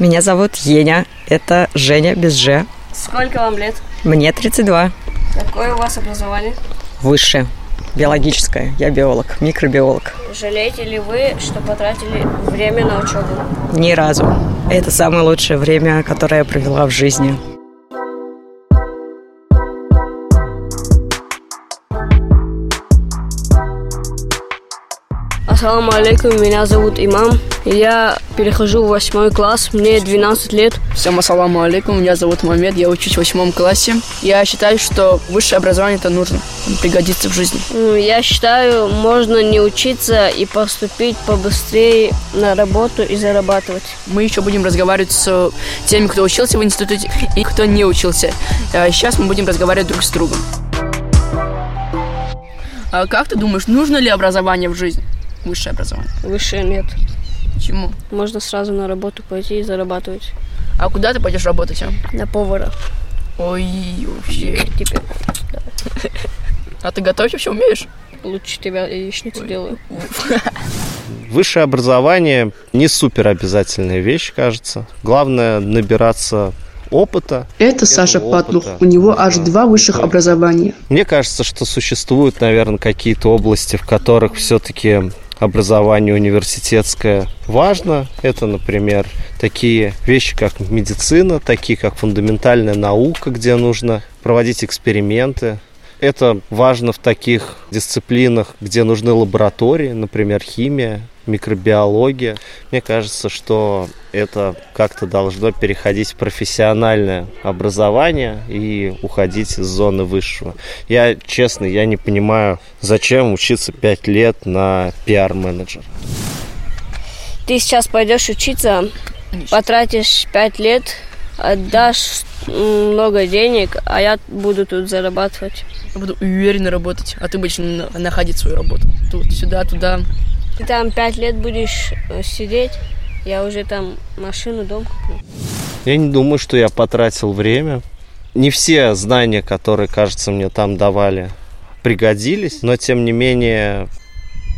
Меня зовут Еня. Это Женя без Ж. Сколько вам лет? Мне 32. Какое у вас образование? Высшее. Биологическое. Я биолог, микробиолог. Жалеете ли вы, что потратили время на учебу? Ни разу. Это самое лучшее время, которое я провела в жизни. Ассаламу алейкум, меня зовут Имам. Я перехожу в восьмой класс, мне 12 лет. Всем ассаламу алейкум, меня зовут Мамед, я учусь в восьмом классе. Я считаю, что высшее образование это нужно, пригодится в жизни. Я считаю, можно не учиться и поступить побыстрее на работу и зарабатывать. Мы еще будем разговаривать с теми, кто учился в институте и кто не учился. А Сейчас мы будем разговаривать друг с другом. А как ты думаешь, нужно ли образование в жизни? Высшее образование. Выше нет. Почему? Можно сразу на работу пойти и зарабатывать. А куда ты пойдешь работать? а? На повара. Ой, вообще. Теперь А ты готовить вообще умеешь? лучше тебя яичницу делаю. Высшее образование не супер обязательная вещь, кажется. Главное набираться опыта. Это Саша Патлух. У него аж два высших образования. Мне кажется, что существуют, наверное, какие-то области, в которых все-таки образование университетское важно. Это, например, такие вещи, как медицина, такие, как фундаментальная наука, где нужно проводить эксперименты. Это важно в таких дисциплинах, где нужны лаборатории, например, химия, микробиология. Мне кажется, что это как-то должно переходить в профессиональное образование и уходить из зоны высшего. Я, честно, я не понимаю, зачем учиться 5 лет на пиар-менеджера. Ты сейчас пойдешь учиться, потратишь пять лет, отдашь много денег, а я буду тут зарабатывать. Я буду уверенно работать, а ты будешь на- находить свою работу. Тут, сюда, туда. Ты там пять лет будешь э, сидеть, я уже там машину, дом куплю. Я не думаю, что я потратил время. Не все знания, которые, кажется, мне там давали, пригодились, но тем не менее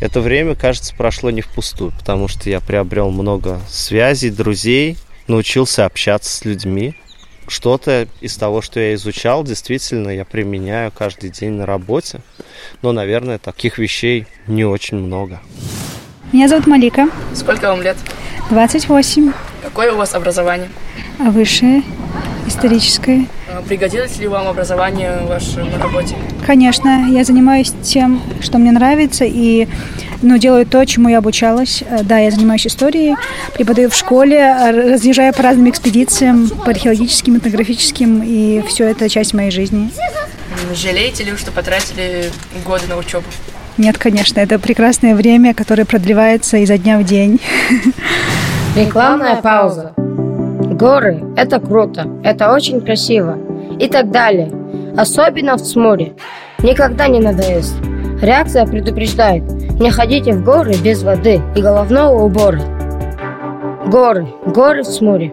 это время, кажется, прошло не впустую, потому что я приобрел много связей, друзей, научился общаться с людьми. Что-то из того, что я изучал, действительно я применяю каждый день на работе. Но, наверное, таких вещей не очень много. Меня зовут Малика, Сколько вам лет? 28, Какое у вас образование? высшее, историческое. А Пригодилось ли вам образование ваше на работе? Конечно, я занимаюсь тем, что мне нравится, и ну, делаю то, чему я обучалась. Э, Да, я занимаюсь историей, преподаю в школе, разъезжаю по разным экспедициям, по археологическим, этнографическим, и все это часть моей жизни. Жалеете ли вы, что потратили годы на учебу? Нет, конечно, это прекрасное время, которое продлевается изо дня в день. Рекламная пауза. Горы – это круто, это очень красиво и так далее. Особенно в Цмуре. Никогда не надоест. Реакция предупреждает, не ходите в горы без воды и головного убора. Горы, горы в Цмуре.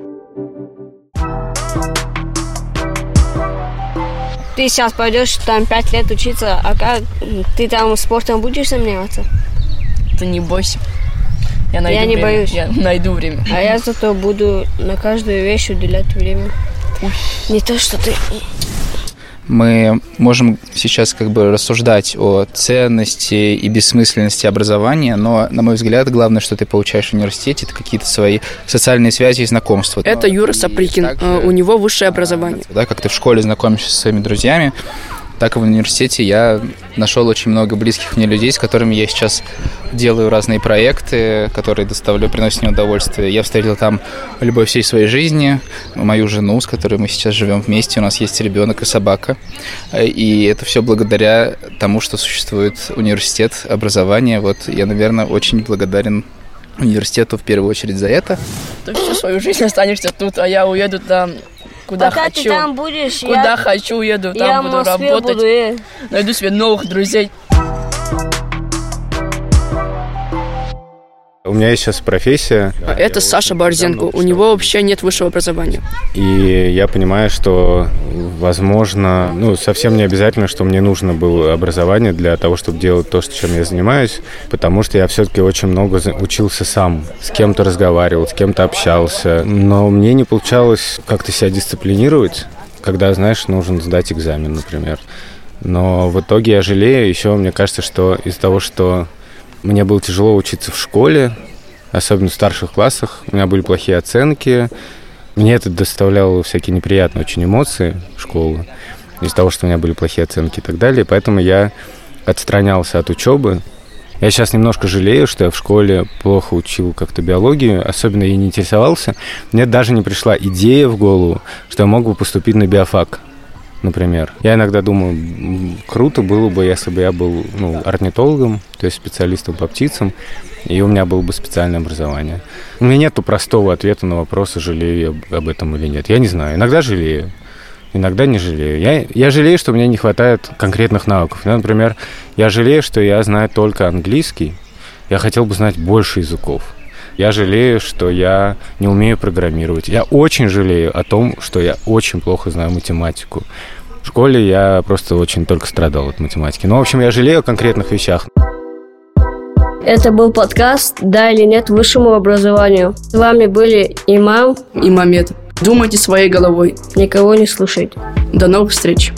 Ты сейчас пойдешь там пять лет учиться, а как ты там спортом будешь заниматься? Ты не бойся. Я, найду Я не время. боюсь. Я найду время. А я зато буду на каждую вещь уделять время. Не то, что ты. Мы можем сейчас как бы рассуждать о ценности и бессмысленности образования, но, на мой взгляд, главное, что ты получаешь в университете, это какие-то свои социальные связи и знакомства. Это Но Юра и Сапрыкин. также, Э, У него высшее образование. да, как ты в школе знакомишься со своими друзьями, так и в университете я нашел очень много близких мне людей, с которыми я сейчас делаю разные проекты, которые доставляю, приносят мне удовольствие. Я встретил там любовь всей своей жизни, мою жену, с которой мы сейчас живем вместе, у нас есть ребенок и собака. И это все благодаря тому, что существует университет образования. Вот я, наверное, очень благодарен университету в первую очередь за это. Ты всю свою жизнь останешься тут, а я уеду там, куда Пока хочу. ты там будешь, Куда я, хочу уеду, там я в буду Москве работать. буду. э. Найду себе новых друзей. У меня есть сейчас профессия. Это Саша Борзенко. У него вообще нет высшего образования. И я понимаю, что, возможно, ну, совсем не обязательно, что мне нужно было образование для того, чтобы делать то, чем я занимаюсь, потому что я все-таки очень много учился сам, с кем-то разговаривал, с кем-то общался, но мне не получалось как-то себя дисциплинировать, когда, знаешь, нужно сдать экзамен, например. Но в итоге я жалею. Еще мне кажется, что из-за того, что мне было тяжело учиться в школе, особенно в старших классах. У меня были плохие оценки. Мне это доставляло всякие неприятные очень эмоции в школу из-за того, что у меня были плохие оценки и так далее. Поэтому я отстранялся от учебы. Я сейчас немножко жалею, что я в школе плохо учил как-то биологию, особенно я не интересовался. Мне даже не пришла идея в голову, что я мог бы поступить на биофак например. Я иногда думаю, круто было бы, если бы я был ну, орнитологом, то есть специалистом по птицам, и у меня было бы специальное образование. У меня нет простого ответа на вопрос, жалею я об этом или нет. Я не знаю. Иногда жалею, иногда не жалею. Я, я жалею, что мне не хватает конкретных навыков. Например, я жалею, что я знаю только английский. Я хотел бы знать больше языков. Я жалею, что я не умею программировать. Я очень жалею о том, что я очень плохо знаю математику. В школе я просто очень только страдал от математики. Ну, в общем, я жалею о конкретных вещах. Это был подкаст «Да или нет высшему образованию». С вами были Имам и Мамед. Думайте своей головой. Никого не слушайте. До новых встреч.